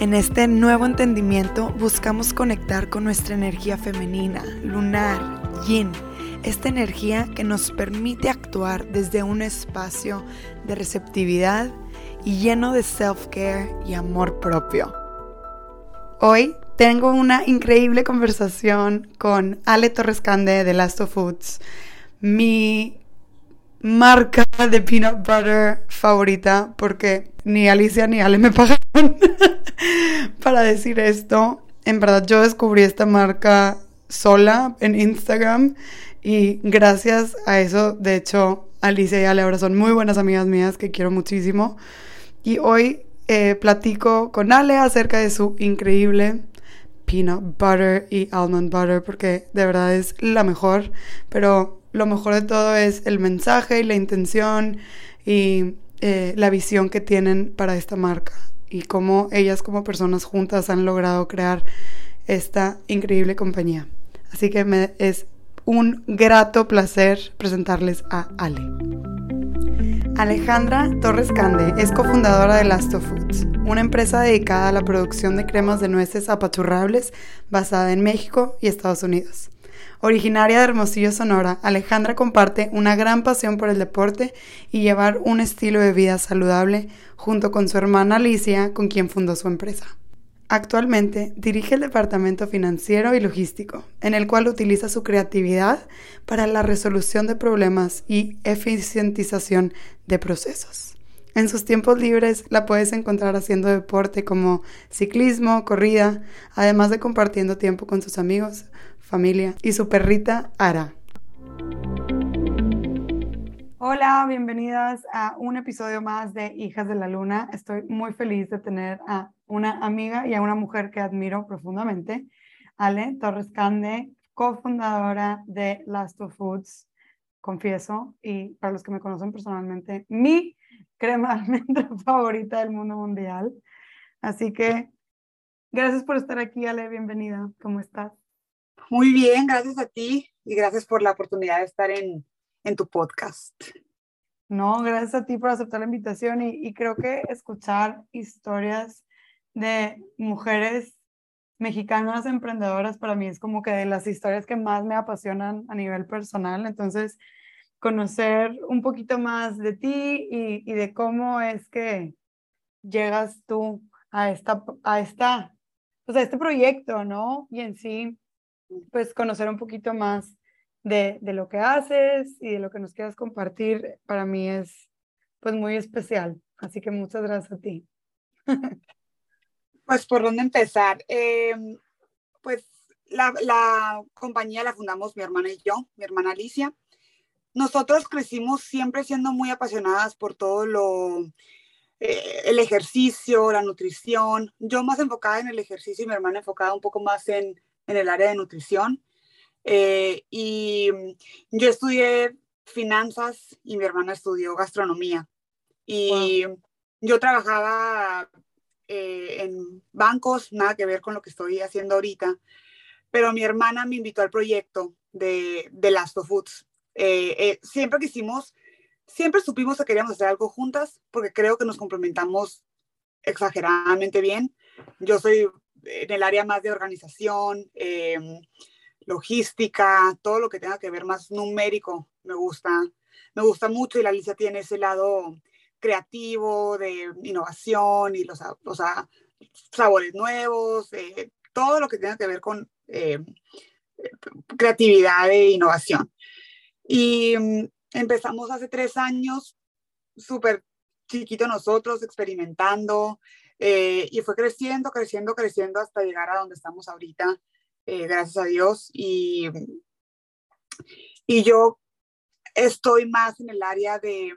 En este nuevo entendimiento buscamos conectar con nuestra energía femenina, lunar, yin, esta energía que nos permite actuar desde un espacio de receptividad y lleno de self-care y amor propio. Hoy tengo una increíble conversación con Ale Torres Cande de Last of Foods, mi marca de peanut butter favorita, porque ni Alicia ni Ale me pagaron para decir esto. En verdad yo descubrí esta marca sola en Instagram y gracias a eso, de hecho, Alicia y Ale ahora son muy buenas amigas mías que quiero muchísimo. Y hoy eh, platico con Ale acerca de su increíble peanut butter y almond butter porque de verdad es la mejor, pero lo mejor de todo es el mensaje y la intención y eh, la visión que tienen para esta marca y cómo ellas como personas juntas han logrado crear esta increíble compañía. Así que me, es un grato placer presentarles a Ale. Alejandra Torres Cande es cofundadora de Lasto Foods, una empresa dedicada a la producción de cremas de nueces apachurrables basada en México y Estados Unidos. Originaria de Hermosillo, Sonora, Alejandra comparte una gran pasión por el deporte y llevar un estilo de vida saludable junto con su hermana Alicia, con quien fundó su empresa. Actualmente dirige el departamento financiero y logístico, en el cual utiliza su creatividad para la resolución de problemas y eficientización de procesos. En sus tiempos libres la puedes encontrar haciendo deporte como ciclismo, corrida, además de compartiendo tiempo con sus amigos, familia y su perrita Ara. Hola, bienvenidas a un episodio más de Hijas de la Luna. Estoy muy feliz de tener a una amiga y a una mujer que admiro profundamente, Ale Torres Cande, cofundadora de Last of Foods, confieso, y para los que me conocen personalmente, mi crema favorita del mundo mundial. Así que gracias por estar aquí, Ale, bienvenida. ¿Cómo estás? Muy bien, gracias a ti y gracias por la oportunidad de estar en, en tu podcast. No, gracias a ti por aceptar la invitación y, y creo que escuchar historias de mujeres mexicanas emprendedoras para mí es como que de las historias que más me apasionan a nivel personal. Entonces, conocer un poquito más de ti y, y de cómo es que llegas tú a esta, a esta, pues a este proyecto, ¿no? Y en sí, pues conocer un poquito más de, de lo que haces y de lo que nos quieras compartir, para mí es pues muy especial. Así que muchas gracias a ti. Pues por dónde empezar. Em, pues la, la, compañía la fundamos mi hermana y yo, mi hermana Alicia. Nosotros crecimos siempre siendo muy apasionadas por todo lo, eh, el ejercicio, la nutrición. Yo más enfocada en el ejercicio y mi hermana enfocada un poco más en, en el área de nutrición. Eh, y yo estudié finanzas y mi hermana estudió gastronomía. Y yo trabajaba eh, en bancos, nada que ver con lo que estoy haciendo ahorita, pero mi hermana me invitó al proyecto de, de Last of Foods. Eh, eh, siempre quisimos, siempre supimos que queríamos hacer algo juntas porque creo que nos complementamos exageradamente bien. Yo soy en el área más de organización, em, logística, todo lo que tenga que ver más numérico, me gusta, me gusta mucho y la Alicia tiene ese lado creativo, de innovación y los, sabores nuevos, eh, todo lo que tenga que ver con eh, creatividad e innovación. Y mm, empezamos hace tres años, súper chiquito nosotros, experimentando, eh, y fue creciendo, creciendo, creciendo hasta llegar a donde estamos ahorita, gracias a Dios. Y, y yo estoy más en el área de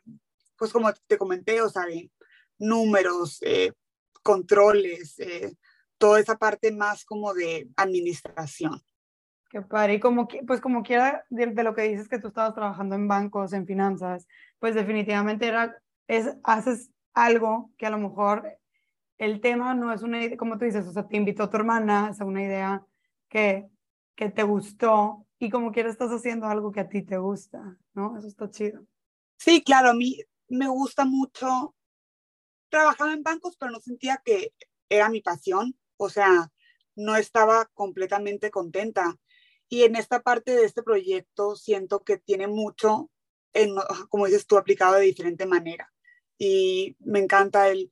pues como te comenté, o sea, de números, eh, controles, eh, toda esa parte más como de administración. Qué padre. Y como, pues como quiera, de, lo que dices que tú estabas trabajando en bancos, en finanzas, pues definitivamente era, es, haces algo que a lo mejor el tema no es una idea, como tú dices, o sea, te invitó tu hermana, es una idea que, que te gustó y como quiera estás haciendo algo que a ti te gusta, ¿no? Eso está chido. Sí, claro, a mí me gusta mucho. Trabajaba en bancos, pero no sentía que era mi pasión, o sea, no estaba completamente contenta. Y en esta parte de este proyecto siento que tiene mucho, en, como dices tú, aplicado de diferente manera. Y me encanta el,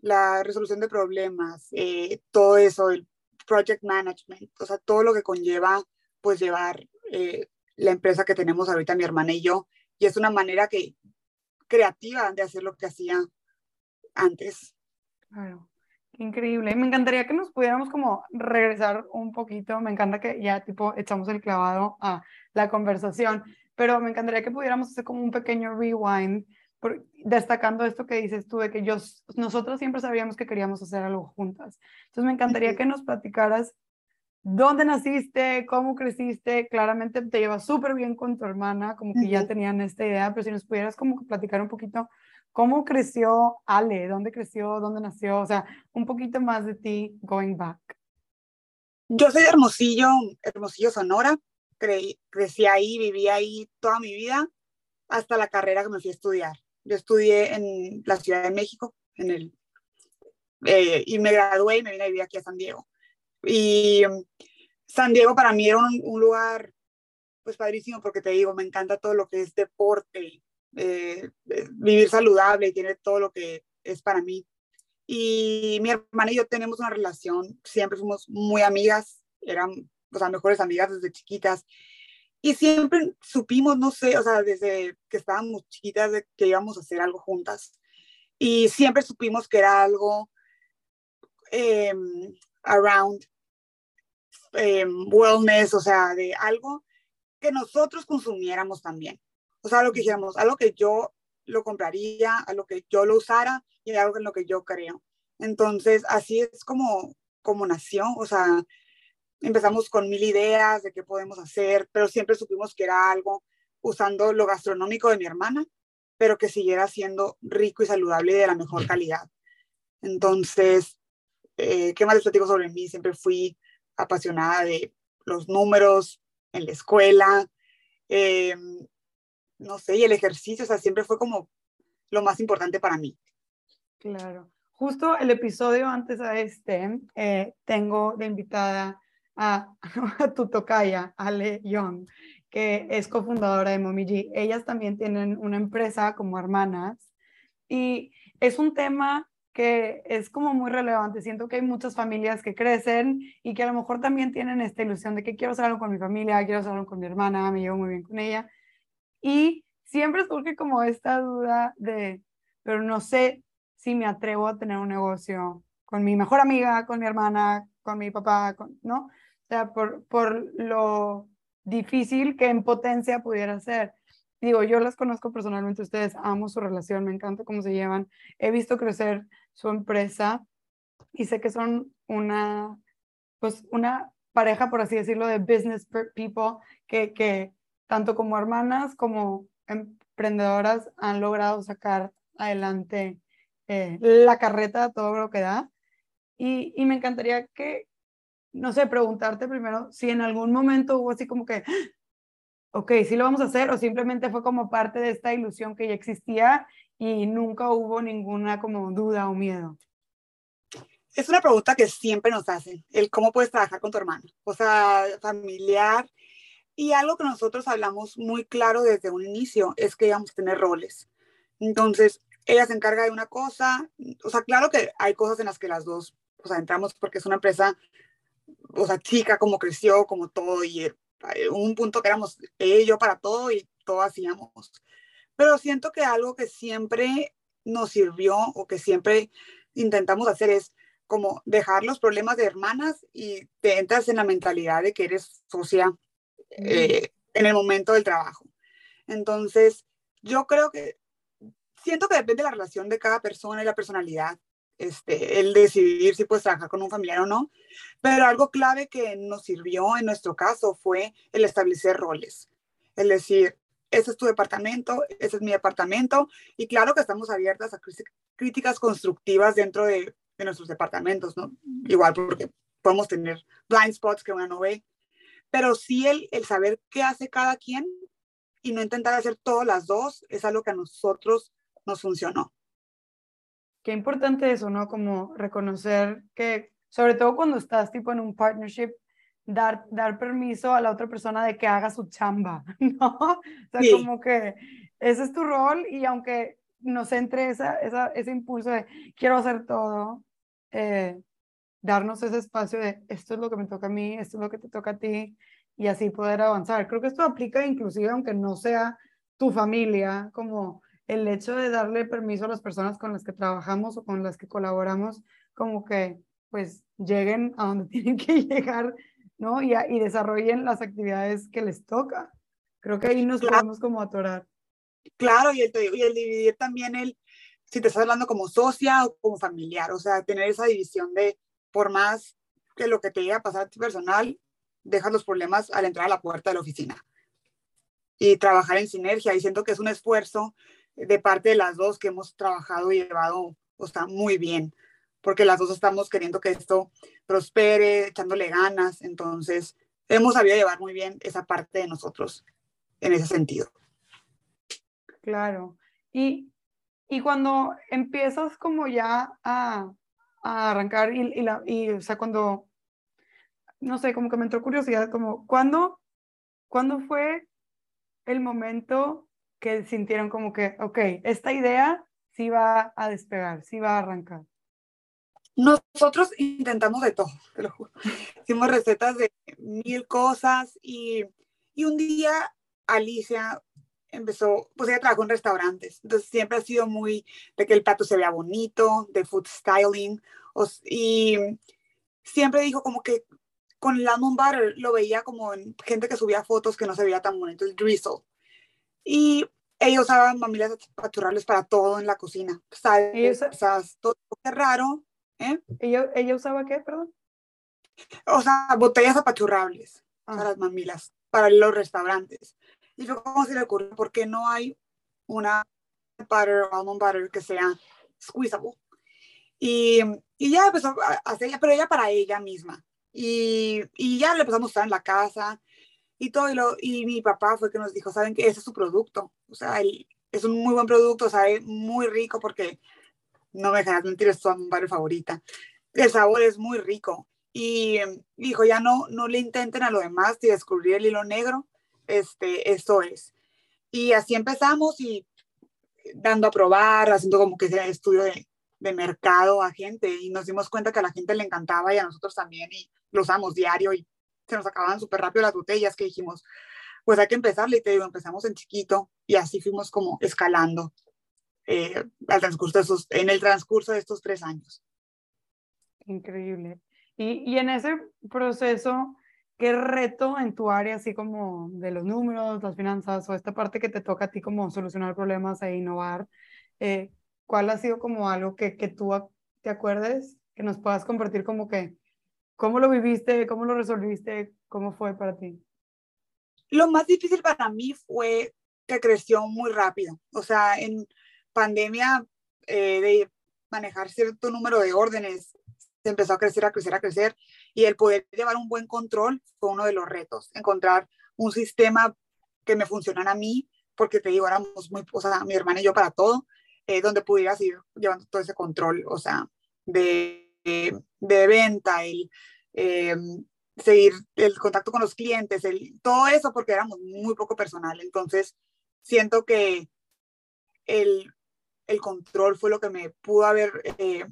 la resolución de problemas, eh, todo eso, el project management, o sea, todo lo que conlleva pues llevar eh, la empresa que tenemos ahorita mi hermana y yo. Y es una manera que creativa de hacer lo que hacía antes. Claro. Increíble. Me encantaría que nos pudiéramos como regresar un poquito. Me encanta que ya tipo echamos el clavado a la conversación, pero me encantaría que pudiéramos hacer como un pequeño rewind, por, destacando esto que dices tú, de que yo, nosotros siempre sabíamos que queríamos hacer algo juntas. Entonces me encantaría que nos platicaras dónde naciste, cómo creciste. Claramente te llevas súper bien con tu hermana, como que ya tenían esta idea, pero si nos pudieras como platicar un poquito ¿Cómo creció Ale? ¿Dónde creció? ¿Dónde nació? O sea, un poquito más de ti going back. Yo soy de Hermosillo, Hermosillo, Sonora. crecí ahí, viví ahí toda mi vida hasta la carrera que me fui a estudiar. Yo estudié en la Ciudad de México, en el, eh, y me gradué y me vine a vivir aquí a San Diego. Y um, San Diego para mí era un, un lugar, pues padrísimo, porque te digo, me encanta todo lo que es deporte, eh, eh, vivir saludable y tiene todo lo que es para mí. Y mi hermana y yo tenemos una relación, siempre fuimos muy amigas, eran, o sea, mejores amigas desde chiquitas. Y siempre supimos, no sé, o sea, desde que estábamos chiquitas, de que íbamos a hacer algo juntas. Y siempre supimos que era algo em, around em, wellness, o sea, de algo que nosotros consumiéramos también. O sea, lo que dijéramos, algo que yo lo compraría, a lo que yo lo usara y algo en lo que yo creo. Entonces, así es como, como nació. O sea, empezamos con mil ideas de qué podemos hacer, pero siempre supimos que era algo usando lo gastronómico de mi hermana, pero que siguiera siendo rico y saludable y de la mejor calidad. Entonces, eh, ¿qué más les platico sobre mí? Siempre fui apasionada de los números en la escuela. Eh, no sé, y el ejercicio, o sea, siempre fue como lo más importante para mí. Claro. Justo el episodio antes a este, eh, tengo de invitada a, a tu tocaya, Ale Young, que es cofundadora de Momiji. Ellas también tienen una empresa como hermanas y es un tema que es como muy relevante. Siento que hay muchas familias que crecen y que a lo mejor también tienen esta ilusión de que quiero hacer algo con mi familia, quiero hacer algo con mi hermana, me llevo muy bien con ella y siempre surge como esta duda de, pero no sé si me atrevo a tener un negocio con mi mejor amiga, con mi hermana, con mi papá, ¿no? Sea, por, por lo difícil que en potencia pudiera ser. Digo, yo las conozco personalmente, ustedes amo su relación, me encanta cómo se llevan, he visto crecer su empresa y sé que son una, pues una pareja, por así decirlo, de business people que, que tanto como hermanas como emprendedoras han logrado sacar adelante eh, la carreta, todo lo que da. Y, y, me encantaría que, no sé, preguntarte primero si en algún momento hubo así como que, ok, sí lo vamos a hacer, o simplemente fue como parte de esta ilusión que ya existía y nunca hubo ninguna como duda o miedo. Es una pregunta que siempre nos hacen, el cómo puedes trabajar con tu hermano, o sea, familiar, y algo que nosotros hablamos muy claro desde un inicio es que íbamos a tener roles. Entonces, ella se encarga de una cosa, o sea, claro que hay cosas en las que las dos, o sea, entramos porque es una empresa, o sea, chica, como creció, como todo, y eh, un punto que éramos ella y yo para todo y todo hacíamos. Pero siento que algo que siempre nos sirvió o que siempre intentamos hacer es como dejar los problemas de hermanas y te entras en la mentalidad de que eres socia eh, en el momento del trabajo. Entonces, yo creo que siento que depende de la relación de cada persona y la personalidad. Este, el decidir si puedes trabajar con un familiar o no. Pero algo clave que nos sirvió en nuestro caso fue el establecer roles. Es decir, ese es tu departamento, ese es mi departamento. Y claro que estamos abiertas a críticas constructivas dentro de, nuestros departamentos. Igual porque podemos tener blind spots que uno no ve. Pero sí el, el saber qué hace cada quien y no intentar hacer todas las dos es algo que a nosotros nos funcionó. Qué importante eso, ¿no? Como reconocer que, sobre todo cuando estás tipo en un partnership, dar, dar permiso a la otra persona de que haga su chamba, ¿no? O sea, como que ese es tu rol y aunque nos entre esa, esa, ese impulso de quiero hacer todo, eh, darnos ese espacio de esto es lo que me toca a mí, esto es lo que te toca a ti y así poder avanzar. Creo que esto aplica inclusive aunque no sea tu familia, como el hecho de darle permiso a las personas con las que trabajamos o con las que colaboramos, como que pues lleguen a donde tienen que llegar, ¿no? Y, y desarrollen las actividades que les toca. Creo que ahí nos podemos como atorar. Claro, y el, y el dividir también el, si te estás hablando como socia o como familiar, o sea, tener esa división de, por más que lo que te llegue a pasar a ti personal, dejas los problemas al entrar a la puerta de la oficina. Y trabajar en sinergia, y siento que es un esfuerzo de parte de las dos que hemos trabajado y llevado, o sea, muy bien, porque las dos estamos queriendo que esto prospere, echándole ganas, entonces hemos sabido llevar muy bien esa parte de nosotros en ese sentido. Claro. Y, y cuando empiezas como ya a, a arrancar y, y, la, y, o sea, cuando, no sé, como que me entró curiosidad, como, ¿cuándo, ¿cuándo fue el momento que sintieron como que, ok, esta idea sí va a despegar, sí va a arrancar? Nosotros intentamos de todo, te lo juro. Hicimos recetas de mil cosas y, y un día Alicia empezó, pues ella trabajó en restaurantes, entonces siempre ha sido muy de que el plato se vea bonito, de food styling, y siempre dijo como que con lemon butter lo veía como en gente que subía fotos que no se veía tan bonito, el drizzle. Y ella usaba mamilas apachurrables para todo en la cocina. ¿Sabes? todo qué raro. ¿eh? ¿Ella, ¿Ella usaba qué, perdón? O sea, botellas apachurrables para ah. las mamilas, para los restaurantes. Y yo como se le ocurrió, ¿por qué no hay una butter, almond butter que sea squeezable? Y, y ya empezó a hacer, pero ella para ella misma. Y, y ya le empezamos a usar en la casa y todo. Y, lo, y mi papá fue que nos dijo, ¿saben que Ese es su producto. O sea, es un muy buen producto, sabe muy rico porque, no me dejarás mentir, es su butter favorita. El sabor es muy rico. Y dijo, ya no, no le intenten a lo demás y descubrir el hilo negro. Este, esto es. Y así empezamos y dando a probar, haciendo como que ese estudio de, mercado a gente y nos dimos cuenta que a la gente le encantaba y a nosotros también y lo usamos diario se nos acababan súper rápido las botellas que dijimos, pues hay que empezarle y te digo, empezamos en chiquito y así fuimos como escalando eh, al transcurso de esos, en el transcurso de estos tres años. Increíble. Y, y en ese proceso, ¿qué reto en tu área, así como de los números, las finanzas o esta parte que te toca a ti como solucionar problemas e innovar, eh, cuál ha sido como algo que, que tú te acuerdes, que nos puedas compartir como que ¿Cómo lo viviste? ¿Cómo lo resolviste? ¿Cómo fue para ti? Lo más difícil para mí fue que creció muy rápido. O sea, en pandemia eh, de manejar cierto número de órdenes, se empezó a crecer, a crecer, a crecer. Y el poder llevar un buen control fue uno de los retos. Encontrar un sistema que me funcionara a mí, porque te digo, éramos muy, o sea, mi hermana y yo para todo, eh, donde pudieras ir llevando todo ese control, o sea, de de, venta, el eh, seguir el contacto con los clientes, el, todo eso porque éramos muy poco personal. Entonces, siento que el, el control fue lo que me pudo haber, eh,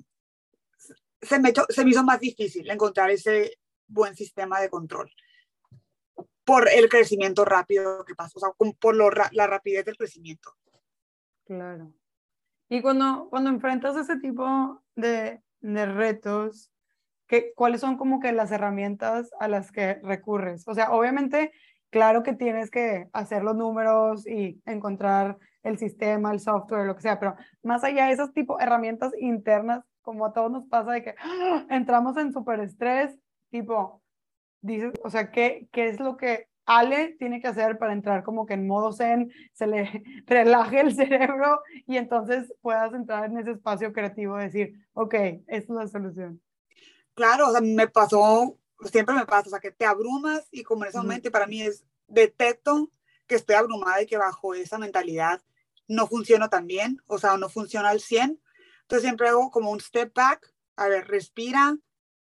se, me se me hizo más difícil encontrar ese buen sistema de control por el crecimiento rápido que pasó, o sea, por lo, la rapidez del crecimiento. Claro. Y cuando, cuando enfrentas ese tipo de, de retos, que, ¿cuáles son como que las herramientas a las que recurres? O sea, obviamente, claro que tienes que hacer los números y encontrar el sistema, el software, lo que sea, pero más allá de esos tipo herramientas internas, como a todos nos pasa de que ¡ah! entramos en súper estrés, tipo, dices, o sea, ¿qué, ¿qué es lo que Ale tiene que hacer para entrar como que en modo zen, se le relaje el cerebro y entonces puedas entrar en ese espacio creativo, decir, ok, esta es la solución. Claro, o sea, me pasó, siempre me pasa, o sea, que te abrumas y como en ese momento para mí es, detecto que estoy abrumada y que bajo esa mentalidad no funciona tan bien, o sea, no funciona al 100. Entonces siempre hago como un step back, a ver, respira,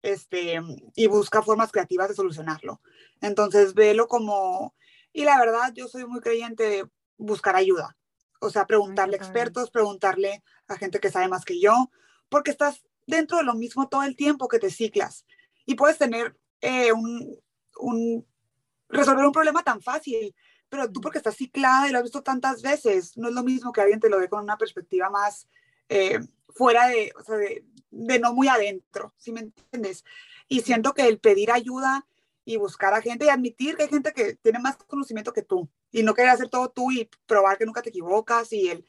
este, y busca formas creativas de solucionarlo. Entonces, velo como, y la verdad, yo soy muy creyente de buscar ayuda. O sea, preguntarle a expertos, preguntarle a gente que sabe más que yo, porque estás dentro de lo mismo todo el tiempo que te ciclas. Y puedes tener eh, un, un, resolver un problema tan fácil, pero tú porque estás ciclada y lo has visto tantas veces, no es lo mismo que alguien te lo ve con una perspectiva más eh, fuera de, o sea, de, de, no muy adentro, ¿sí me entiendes? Y siento que el pedir ayuda y buscar a gente y admitir que hay gente que tiene más conocimiento que tú y no querer hacer todo tú y probar que nunca te equivocas y el,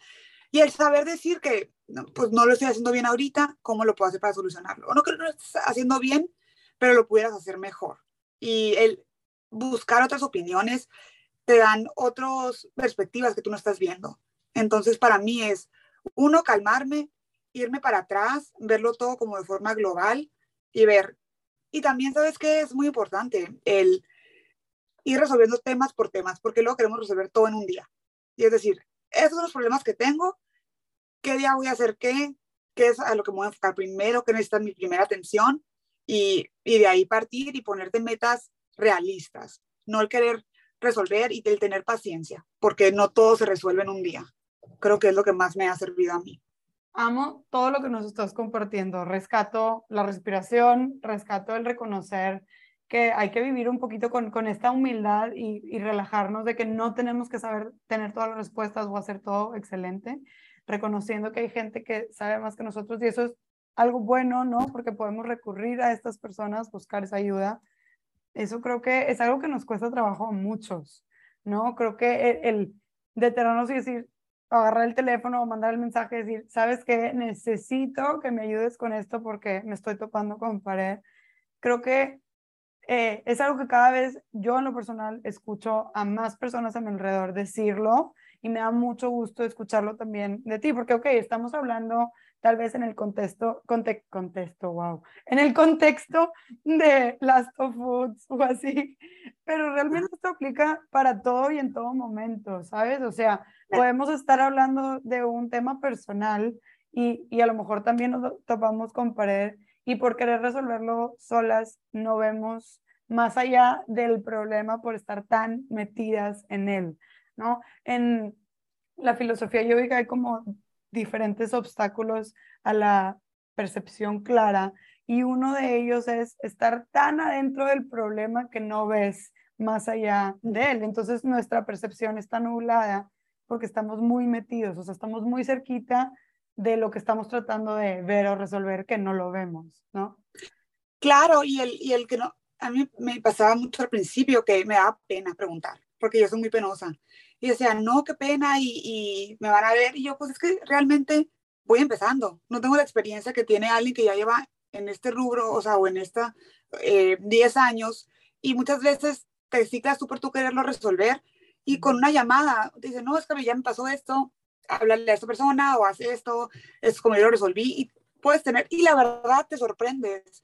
y el saber decir que pues no lo estoy haciendo bien ahorita, ¿cómo lo puedo hacer para solucionarlo? O no que no lo estés haciendo bien, pero lo pudieras hacer mejor. Y el buscar otras opiniones te dan otras perspectivas que tú no estás viendo. Entonces, para mí es, uno, calmarme, irme para atrás, verlo todo como de forma global y ver. Y también, ¿sabes qué? Es muy importante el ir resolviendo temas por temas, porque luego queremos resolver todo en un día. Y es decir, esos son los problemas que tengo, qué día voy a hacer qué, qué es a lo que me voy a enfocar primero, qué necesita mi primera atención, y, y de ahí partir y ponerte metas realistas, no el querer resolver y el tener paciencia, porque no todo se resuelve en un día. Creo que es lo que más me ha servido a mí amo todo lo que nos estás compartiendo. Rescato la respiración, rescato el reconocer que hay que vivir un poquito con, con esta humildad y, y, relajarnos de que no tenemos que saber tener todas las respuestas o hacer todo excelente, reconociendo que hay gente que sabe más que nosotros y eso es algo bueno, ¿no? Porque podemos recurrir a estas personas, buscar esa ayuda. Eso creo que es algo que nos cuesta trabajo a muchos, ¿no? Creo que el, el detenernos y decir, agarrar el teléfono o mandar el mensaje y decir, ¿sabes qué? Necesito que me ayudes con esto porque me estoy topando con pared. Creo que eh, es algo que cada vez yo en lo personal escucho a más personas a mi alrededor decirlo y me da mucho gusto escucharlo también de ti, porque, ok, estamos hablando tal vez en el contexto, conte, contexto, wow, en el contexto de Last of Foods o así, pero realmente esto aplica para todo y en todo momento, ¿sabes? O sea, podemos estar hablando de un tema personal y, y a lo mejor también nos topamos con pared y por querer resolverlo solas no vemos más allá del problema por estar tan metidas en él, ¿no? En la filosofía yoga hay como diferentes obstáculos a la percepción clara y uno de ellos es estar tan adentro del problema que no ves más allá de él. Entonces nuestra percepción está nublada porque estamos muy metidos, o sea, estamos muy cerquita de lo que estamos tratando de ver o resolver que no lo vemos, ¿no? Claro, y el, y el que no, a mí me pasaba mucho al principio que me daba pena preguntar, porque yo soy muy penosa y decía, no, qué pena, y, me van a ver. Y yo, pues es que realmente voy empezando. No tengo la experiencia que tiene alguien que ya lleva en este rubro, o sea, o en esta 10 eh, años, y muchas veces te ciclas tú por tú quererlo resolver, y con una llamada, te dice, no, es que ya me pasó esto, háblale a esta persona, o hace esto, es como yo lo resolví, y puedes tener, y la verdad te sorprendes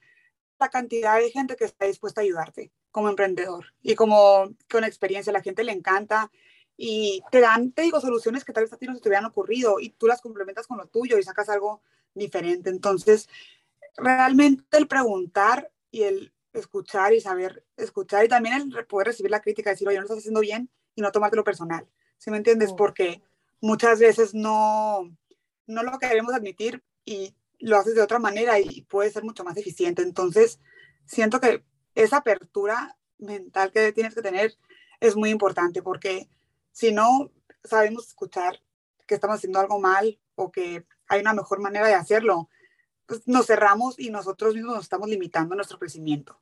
la cantidad de gente que está dispuesta a ayudarte como emprendedor y como con experiencia, la gente le encanta y te dan, te digo, soluciones que tal vez a ti no se te hubieran ocurrido y tú las complementas con lo tuyo y sacas algo diferente. Entonces, realmente el preguntar y el escuchar y saber escuchar y también el poder recibir la crítica, decir, oye, no estás haciendo bien y no tomártelo personal. ¿Sí me entiendes? Porque muchas veces no, no lo queremos admitir y lo haces de otra manera y puede ser mucho más eficiente. Entonces, siento que esa apertura mental que tienes que tener es muy importante porque si no sabemos escuchar que estamos haciendo algo mal o que hay una mejor manera de hacerlo, pues nos cerramos y nosotros mismos nos estamos limitando nuestro crecimiento.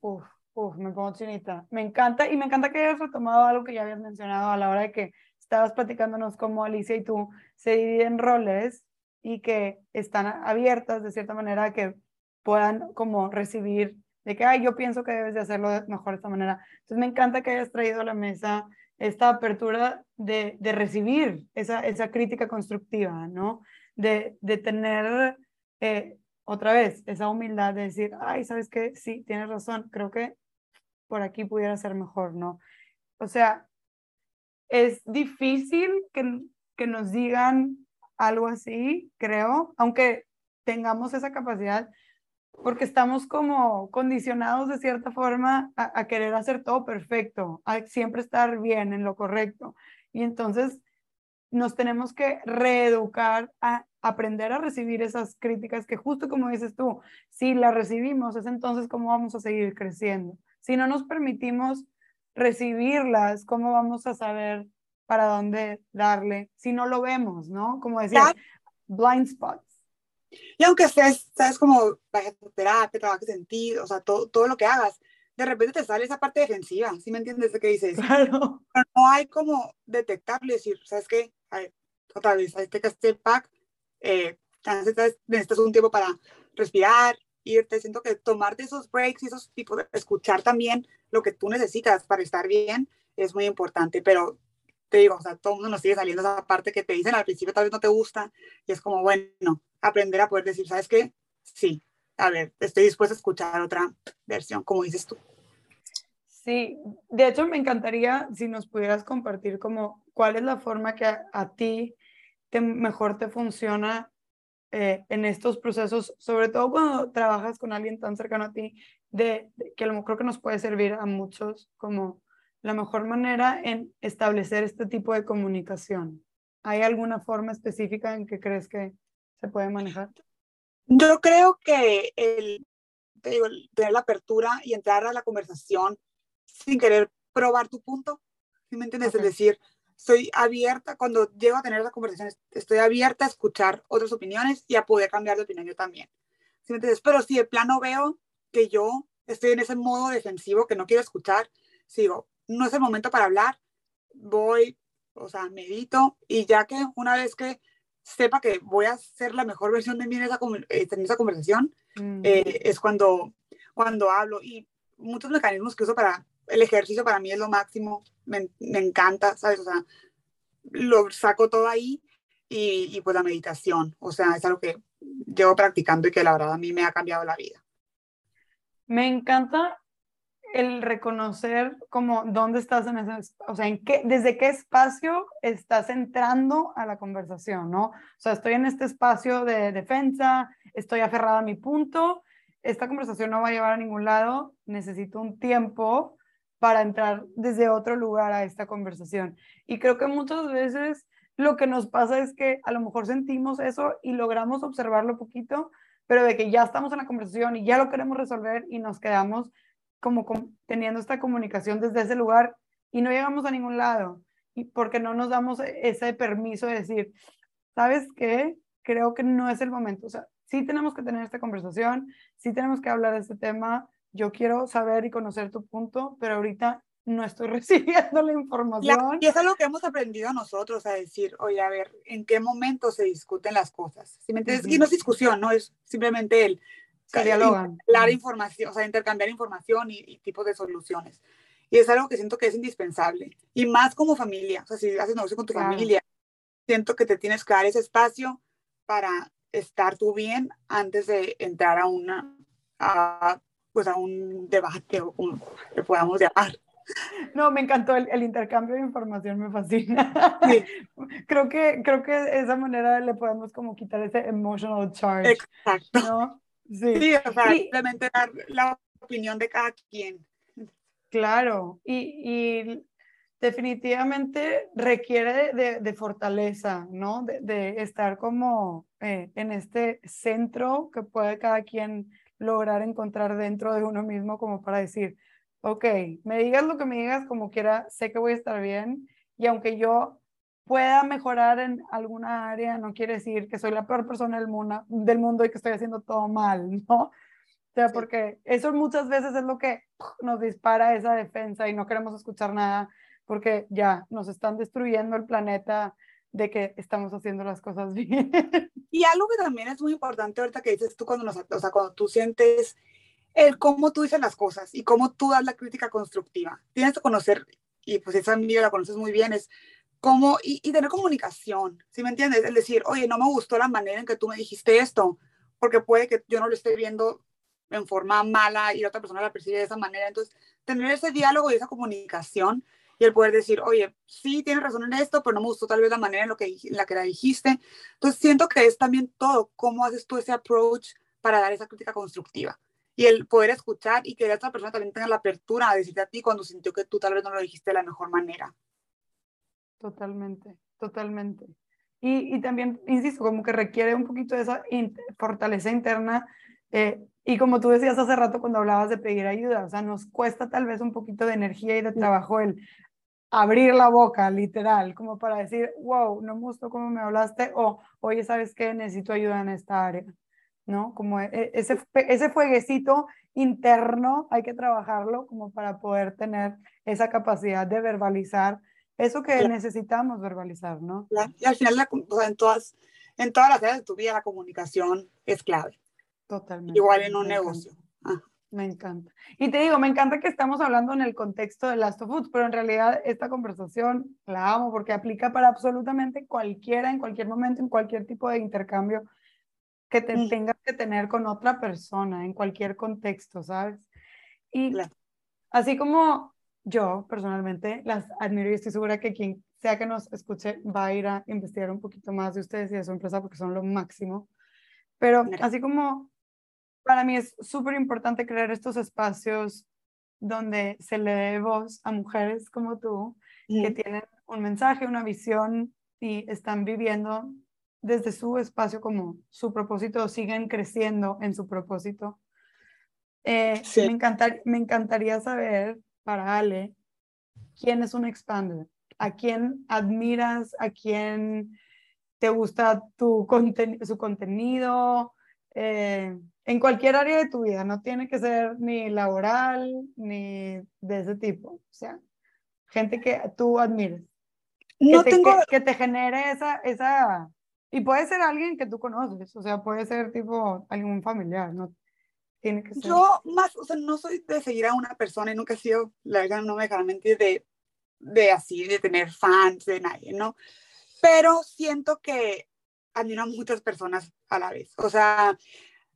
Uf, uf, me pongo chinita. Me encanta y me encanta que hayas retomado algo que ya habías mencionado a la hora de que estabas platicándonos cómo Alicia y tú se dividen roles y que están abiertas de cierta manera que puedan como recibir de que, ay, yo pienso que debes de hacerlo mejor de esta manera. Entonces me encanta que hayas traído a la mesa esta apertura de, de recibir esa, esa crítica constructiva, ¿no? De, de tener eh, otra vez esa humildad de decir, ay, ¿sabes qué? Sí, tienes razón, creo que por aquí pudiera ser mejor, ¿no? O sea, es difícil que, que nos digan algo así, creo, aunque tengamos esa capacidad, porque estamos como condicionados de cierta forma a, querer hacer todo perfecto, a siempre estar bien en lo correcto. Y entonces nos tenemos que reeducar a aprender a recibir esas críticas que justo como dices tú, si las recibimos, es entonces cómo vamos a seguir creciendo. Si no nos permitimos recibirlas, ¿cómo vamos a saber para dónde darle? Si no lo vemos, ¿no? Como decía, blind spots. Y aunque estés, sabes, como vayas a terapia, trabajes en ti, o sea, todo, todo lo que hagas, de repente te sale esa parte defensiva, ¿sí me entiendes de qué dices? Claro. Pero no hay como detectarlo y decir, ¿sabes qué? otra vez, este step back, eh, necesitas un tiempo para respirar, irte, siento que tomarte esos breaks y esos tipos de escuchar también lo que tú necesitas para estar bien es muy importante, pero te digo, o sea, todo el mundo nos sigue saliendo esa parte que te dicen al principio tal vez no te gusta y es como, bueno, aprender a poder decir, ¿sabes qué? Sí, a ver, estoy dispuesta a escuchar otra versión, como dices tú. Sí, de hecho me encantaría si nos pudieras compartir como cuál es la forma que a, ti te, mejor te funciona eh, en estos procesos, sobre todo cuando trabajas con alguien tan cercano a ti, de, que a lo mejor que nos puede servir a muchos como la mejor manera en establecer este tipo de comunicación. ¿Hay alguna forma específica en que crees que se puede manejar? Yo creo que el, tener la apertura y entrar a la conversación sin querer probar tu punto, ¿sí me entiendes? Es decir, estoy abierta, cuando llego a tener la conversación, estoy abierta a escuchar otras opiniones y a poder cambiar de opinión yo también. ¿Sí me entiendes? Pero si de plano veo que yo estoy en ese modo defensivo que no quiero escuchar, sigo, no es el momento para hablar, voy, o sea, medito y ya que una vez que sepa que voy a ser la mejor versión de mí en esa, eh, en esa conversación, mm. eh, es cuando, cuando hablo. Y muchos mecanismos que uso para el ejercicio para mí es lo máximo, me, me encanta, ¿sabes? O sea, lo saco todo ahí y, y, pues la meditación, o sea, es algo que llevo practicando y que la verdad a mí me ha cambiado la vida. Me encanta el reconocer como dónde estás en ese, o sea, en qué, desde qué espacio estás entrando a la conversación, ¿no? O sea, estoy en este espacio de defensa, estoy aferrada a mi punto, esta conversación no va a llevar a ningún lado, necesito un tiempo para entrar desde otro lugar a esta conversación. Y creo que muchas veces lo que nos pasa es que a lo mejor sentimos eso y logramos observarlo poquito, pero de que ya estamos en la conversación y ya lo queremos resolver y nos quedamos como teniendo esta comunicación desde ese lugar y no llegamos a ningún lado y porque no nos damos e, ese permiso de decir, ¿sabes qué? Creo que no es el momento. O sea, sí tenemos que tener esta conversación, sí tenemos que hablar de este tema. Yo quiero saber y conocer tu punto, pero ahorita no estoy recibiendo la información. y es algo que hemos aprendido nosotros a decir, oye, a ver, ¿en qué momento se discuten las cosas? ¿Sí me entiendes? Y no es discusión, no es simplemente el se dialogan. información, o sea, intercambiar información y, tipos de soluciones. Y es algo que siento que es indispensable. Y más como familia, o sea, si haces negocio con tu familia, siento que te tienes que dar ese espacio para estar tú bien antes de entrar a una, a, pues a un debate o como le podamos llamar. No, me encantó el, intercambio de información, me fascina. Sí. creo, que, creo que de esa manera le podemos como quitar ese emotional charge. Exacto. ¿no? Sí, o sea, simplemente dar la opinión de cada quien. Claro, y, definitivamente requiere de, fortaleza, ¿no? De, estar como eh, en este centro que puede cada quien lograr encontrar dentro de uno mismo como para decir, ok, me digas lo que me digas como quiera, sé que voy a estar bien y aunque yo pueda mejorar en alguna área no quiere decir que soy la peor persona del mundo, del mundo y que estoy haciendo todo mal, ¿no? O sea, porque eso muchas veces es lo que nos dispara esa defensa y no queremos escuchar nada, porque ya nos están destruyendo el planeta de que estamos haciendo las cosas bien. Y algo que también es muy importante ahorita que dices tú cuando nos, o sea, cuando tú sientes el cómo tú dices las cosas y cómo tú das la crítica constructiva. Tienes que conocer, y pues esa amiga la conoces muy bien, es cómo, y, y tener comunicación, ¿sí me entiendes? Es decir, oye, no me gustó la manera en que tú me dijiste esto, porque puede que yo no lo esté viendo en forma mala y la otra persona la percibe de esa manera. Entonces, tener ese diálogo y esa comunicación y el poder decir, oye, sí, tienes razón en esto, pero no me gustó tal vez la manera en, lo que, en la que la dijiste. Entonces, siento que es también todo, cómo haces tú ese approach para dar esa crítica constructiva. Y el poder escuchar y que la otra persona también tenga la apertura a decirte a ti cuando sintió que tú tal vez no lo dijiste de la mejor manera. Totalmente, totalmente. Y, y también, insisto, como que requiere un poquito de esa fortaleza interna eh, y como tú decías hace rato cuando hablabas de pedir ayuda, o sea, nos cuesta tal vez un poquito de energía y de trabajo el abrir la boca, literal, como para decir, wow, no me gustó cómo me hablaste, o oye, ¿sabes qué? Necesito ayuda en esta área, ¿no? Como e, e, ese, ese fueguecito interno hay que trabajarlo como para poder tener esa capacidad de verbalizar eso que necesitamos verbalizar, ¿no? Y al final, en, todas, en todas las áreas de tu vida, la comunicación es clave. Totalmente. Igual en un negocio. Ah. Me encanta. Y te digo, me encanta que estamos hablando en el contexto de Last of pero en realidad esta conversación la amo porque aplica para absolutamente cualquiera, en cualquier momento, en cualquier tipo de intercambio que te mm. tengas que tener con otra persona, en cualquier contexto, ¿sabes? Y así como yo personalmente las admiro y estoy segura que quien sea que nos escuche va a ir a investigar un poquito más de ustedes y de su empresa porque son lo máximo. Pero así como para mí es súper importante crear estos espacios donde se le dé voz a mujeres como tú, que tienen un mensaje, una visión y están viviendo desde su espacio como su propósito, siguen creciendo en su propósito. Eh, me, me encantaría saber para Ale, ¿quién es un expander? ¿A quién admiras? ¿A quién te gusta tu su contenido? Eh, en cualquier área de tu vida, no tiene que ser ni laboral ni de ese tipo, o sea, gente que tú admires. No que, te, tengo... que, te genere esa, esa, y puede ser alguien que tú conoces, o sea, puede ser tipo algún familiar, no tiene que ser. Yo más, o sea, no soy de seguir a una persona y nunca he sido, la verdad, no me dejarán mentir, de, de así, de tener fans de nadie, ¿no? Pero siento que admiro a muchas personas a la vez. O sea,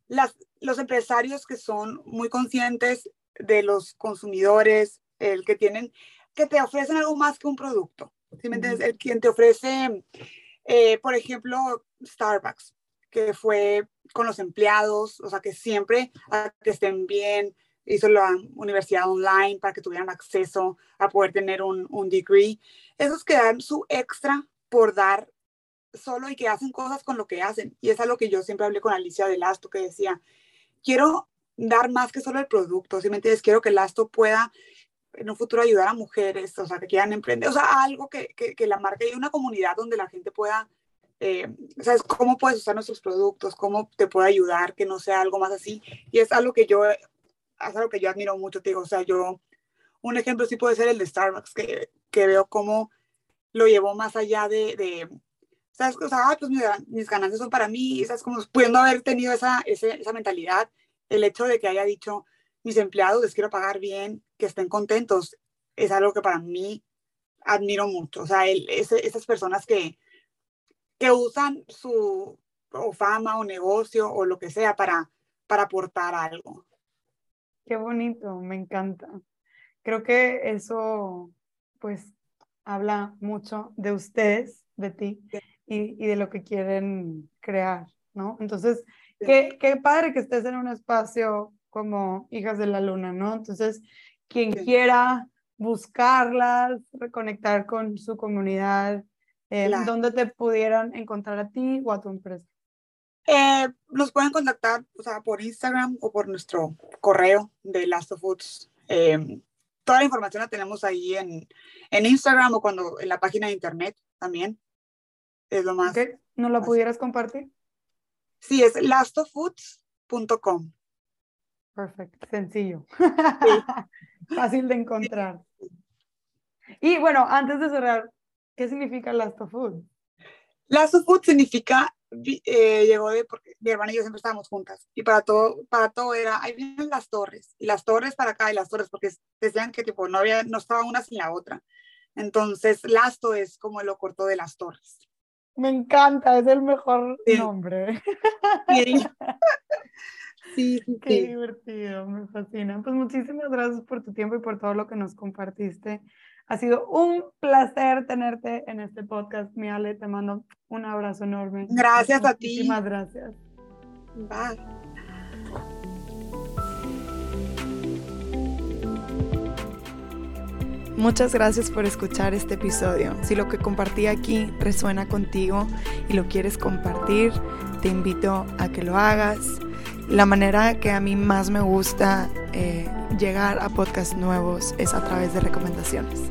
las, los empresarios que son muy conscientes de los consumidores, el que tienen, que te ofrecen algo más que un producto. ¿Sí me entiendes? El quien te ofrece, eh, por ejemplo, Starbucks, que fue con los empleados, o sea, que siempre a que estén bien, hizo la universidad online para que tuvieran acceso a poder tener un, un degree. Esos que dan su extra por dar solo y que hacen cosas con lo que hacen. Y es algo que yo siempre hablé con Alicia de Lasto, que decía, quiero dar más que solo el producto, ¿sí me entiendes? Quiero que Lasto pueda en un futuro ayudar a mujeres, o sea, que quieran emprender, o sea, algo que, que, la marca y una comunidad donde la gente pueda, eh, ¿sabes? Cómo puedes usar nuestros productos, cómo te puede ayudar, que no sea algo más así. Y es algo que yo, es algo que yo admiro mucho, te digo, o sea, yo, un ejemplo sí puede ser el de Starbucks, que, que veo cómo lo llevó más allá de, de ¿sabes? O sea, pues mis, ganancias son para mí, ¿sabes? Como pudiendo haber tenido esa, esa mentalidad, el hecho de que haya dicho, mis empleados les quiero pagar bien, que estén contentos, es algo que para mí admiro mucho. O sea, el, esas personas que, que usan su o fama o negocio o lo que sea para, para aportar algo. Qué bonito, me encanta. Creo que eso, pues, habla mucho de ustedes, de ti, y, y de lo que quieren crear, ¿no? Entonces, qué, qué padre que estés en un espacio como Hijas de la Luna, ¿no? Entonces, quien quiera buscarlas, reconectar con su comunidad, eh, ¿dónde te pudieran encontrar a ti o a tu empresa? Eh, nos pueden contactar o sea, por Instagram o por nuestro correo de Last of Foods. Eh, toda la información la tenemos ahí en, en Instagram o cuando en la página de internet también es lo más. ¿No lo pudieras compartir? Sí, es lastofoods.com. Perfecto, sencillo. Fácil de encontrar. Y bueno, antes de cerrar, ¿qué significa Last of Food? Last of Food significa, eh, llegó de, porque mi hermana y yo siempre estábamos juntas, y para todo, para todo era, ahí vienen las torres, y las torres para acá, y las torres, porque decían que tipo, no, había, no estaba una sin la otra. Entonces, Lasto es como lo corto de las torres. Me encanta, es el mejor nombre. Sí. sí, Qué divertido, me fascina. Pues muchísimas gracias por tu tiempo y por todo lo que nos compartiste. Ha sido un placer tenerte en este podcast, mi Ale. Te mando un abrazo enorme. Gracias a ti. Muchísimas gracias. Bye. Muchas gracias por escuchar este episodio. Si lo que compartí aquí resuena contigo y lo quieres compartir, te invito a que lo hagas. La manera que a mí más me gusta eh, llegar a podcasts nuevos es a través de recomendaciones.